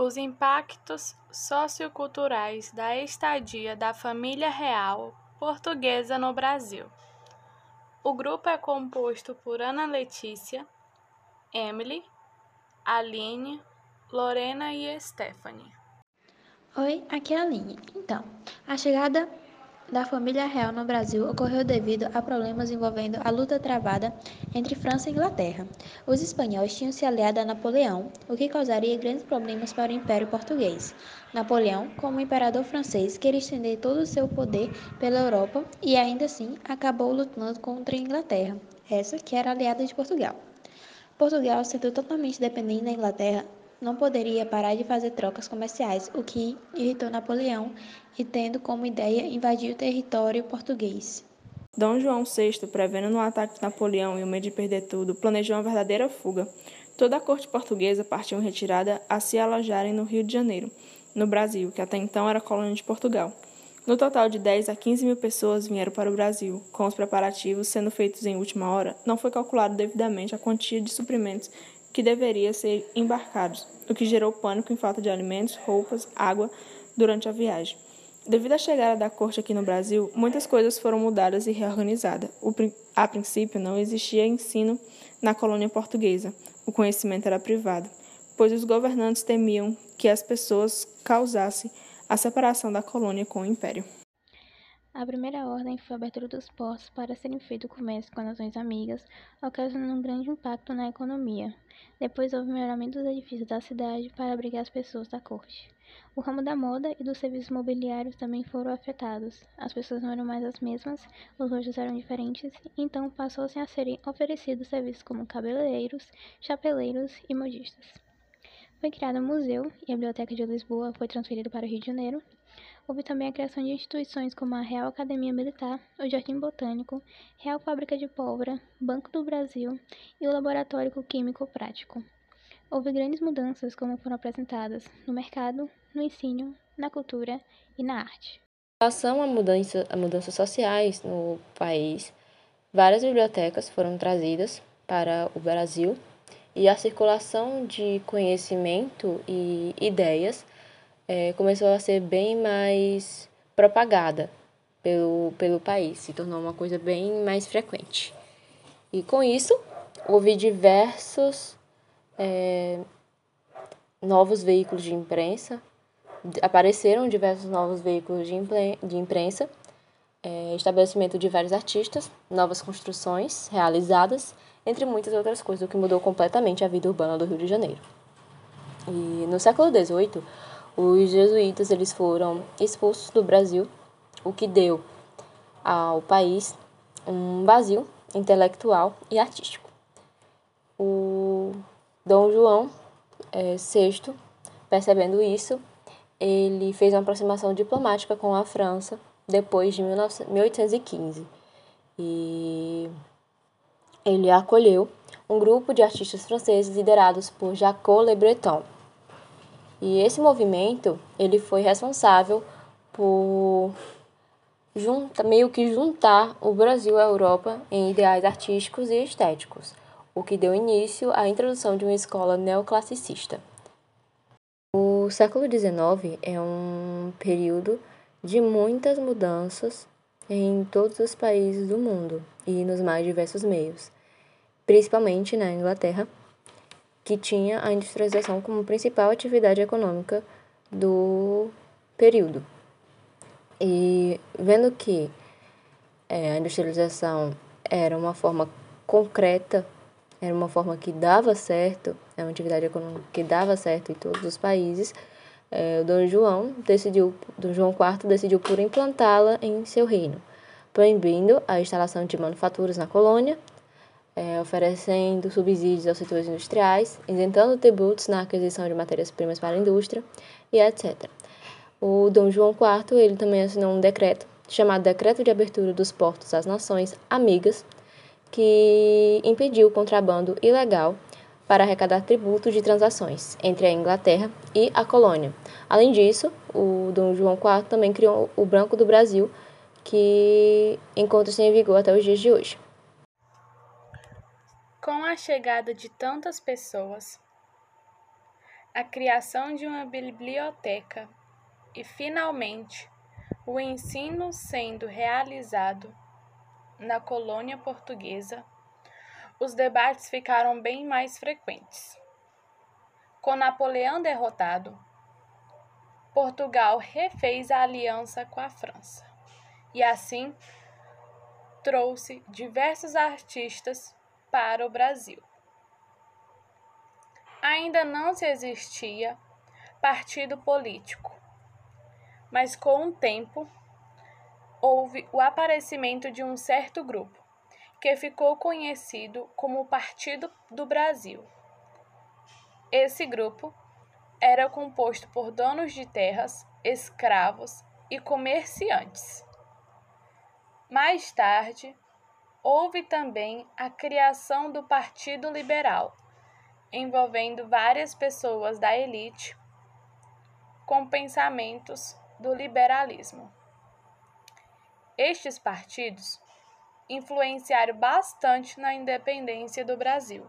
Os impactos socioculturais da estadia da família real portuguesa no Brasil. O grupo é composto por Ana Letícia, Emily, Aline, Lorena e Stephanie. Oi, aqui é a Aline. Então, a chegada da família real no Brasil ocorreu devido a problemas envolvendo a luta travada entre França e Inglaterra. Os espanhóis tinham se aliado a Napoleão, o que causaria grandes problemas para o Império Português. Napoleão, como imperador francês, queria estender todo o seu poder pela Europa e ainda assim acabou lutando contra a Inglaterra, essa que era aliada de Portugal. Portugal, sendo totalmente dependente da Inglaterra, não poderia parar de fazer trocas comerciais, o que irritou Napoleão e tendo como ideia invadir o território português. Dom João VI, prevendo no ataque de Napoleão e o medo de perder tudo, planejou uma verdadeira fuga. Toda a corte portuguesa partiu em retirada a se alojarem no Rio de Janeiro, no Brasil, que até então era colônia de Portugal. No total de 10 a 15 mil pessoas vieram para o Brasil. Com os preparativos sendo feitos em última hora, não foi calculado devidamente a quantia de suprimentos que deveria ser embarcados, o que gerou pânico em falta de alimentos, roupas, água durante a viagem. Devido à chegada da corte aqui no Brasil, muitas coisas foram mudadas e reorganizadas. O, a princípio, não existia ensino na colônia portuguesa. O conhecimento era privado, pois os governantes temiam que as pessoas causassem a separação da colônia com o império. A primeira ordem foi a abertura dos portos para serem feito comércio com nações amigas, ocasionando um grande impacto na economia. Depois houve o melhoramento dos edifícios da cidade para abrigar as pessoas da corte. O ramo da moda e dos serviços mobiliários também foram afetados. As pessoas não eram mais as mesmas, os rostos eram diferentes, então passou-se a serem oferecidos serviços como cabeleireiros, chapeleiros e modistas. Foi criado um museu e a Biblioteca de Lisboa foi transferida para o Rio de Janeiro, Houve também a criação de instituições como a Real Academia Militar, o Jardim Botânico, Real Fábrica de Pólvora, Banco do Brasil e o Laboratório Químico Prático. Houve grandes mudanças como foram apresentadas no mercado, no ensino, na cultura e na arte. Em relação a, mudança, a mudanças sociais no país, várias bibliotecas foram trazidas para o Brasil e a circulação de conhecimento e ideias é, começou a ser bem mais propagada pelo, pelo país, se tornou uma coisa bem mais frequente. E com isso, houve diversos é, novos veículos de imprensa, apareceram diversos novos veículos de, de imprensa, é, estabelecimento de vários artistas, novas construções realizadas, entre muitas outras coisas, o que mudou completamente a vida urbana do Rio de Janeiro. E no século XVIII, os jesuítas eles foram expulsos do Brasil, o que deu ao país um vazio intelectual e artístico. O Dom João é, VI, percebendo isso, ele fez uma aproximação diplomática com a França depois de 1815 e ele acolheu um grupo de artistas franceses liderados por Jacques Le Breton. E esse movimento, ele foi responsável por junta, meio que juntar o Brasil à Europa em ideais artísticos e estéticos, o que deu início à introdução de uma escola neoclassicista. O século XIX é um período de muitas mudanças em todos os países do mundo e nos mais diversos meios, principalmente na Inglaterra, que tinha a industrialização como principal atividade econômica do período. E vendo que é, a industrialização era uma forma concreta, era uma forma que dava certo, é uma atividade econômica que dava certo em todos os países, é, o Dom João decidiu, Dom João IV decidiu por implantá-la em seu reino, proibindo a instalação de manufaturas na colônia é, oferecendo subsídios aos setores industriais, isentando tributos na aquisição de matérias-primas para a indústria e etc. O Dom João IV ele também assinou um decreto chamado Decreto de Abertura dos Portos às Nações Amigas, que impediu o contrabando ilegal para arrecadar tributos de transações entre a Inglaterra e a colônia. Além disso, o Dom João IV também criou o Branco do Brasil, que encontra-se em vigor até os dias de hoje. Com a chegada de tantas pessoas, a criação de uma biblioteca e, finalmente, o ensino sendo realizado na colônia portuguesa, os debates ficaram bem mais frequentes. Com Napoleão derrotado, Portugal refez a aliança com a França e, assim, trouxe diversos artistas para o Brasil. Ainda não se existia partido político, mas com o tempo houve o aparecimento de um certo grupo, que ficou conhecido como Partido do Brasil. Esse grupo era composto por donos de terras, escravos e comerciantes. Mais tarde, houve também a criação do Partido Liberal, envolvendo várias pessoas da elite com pensamentos do liberalismo. Estes partidos influenciaram bastante na independência do Brasil.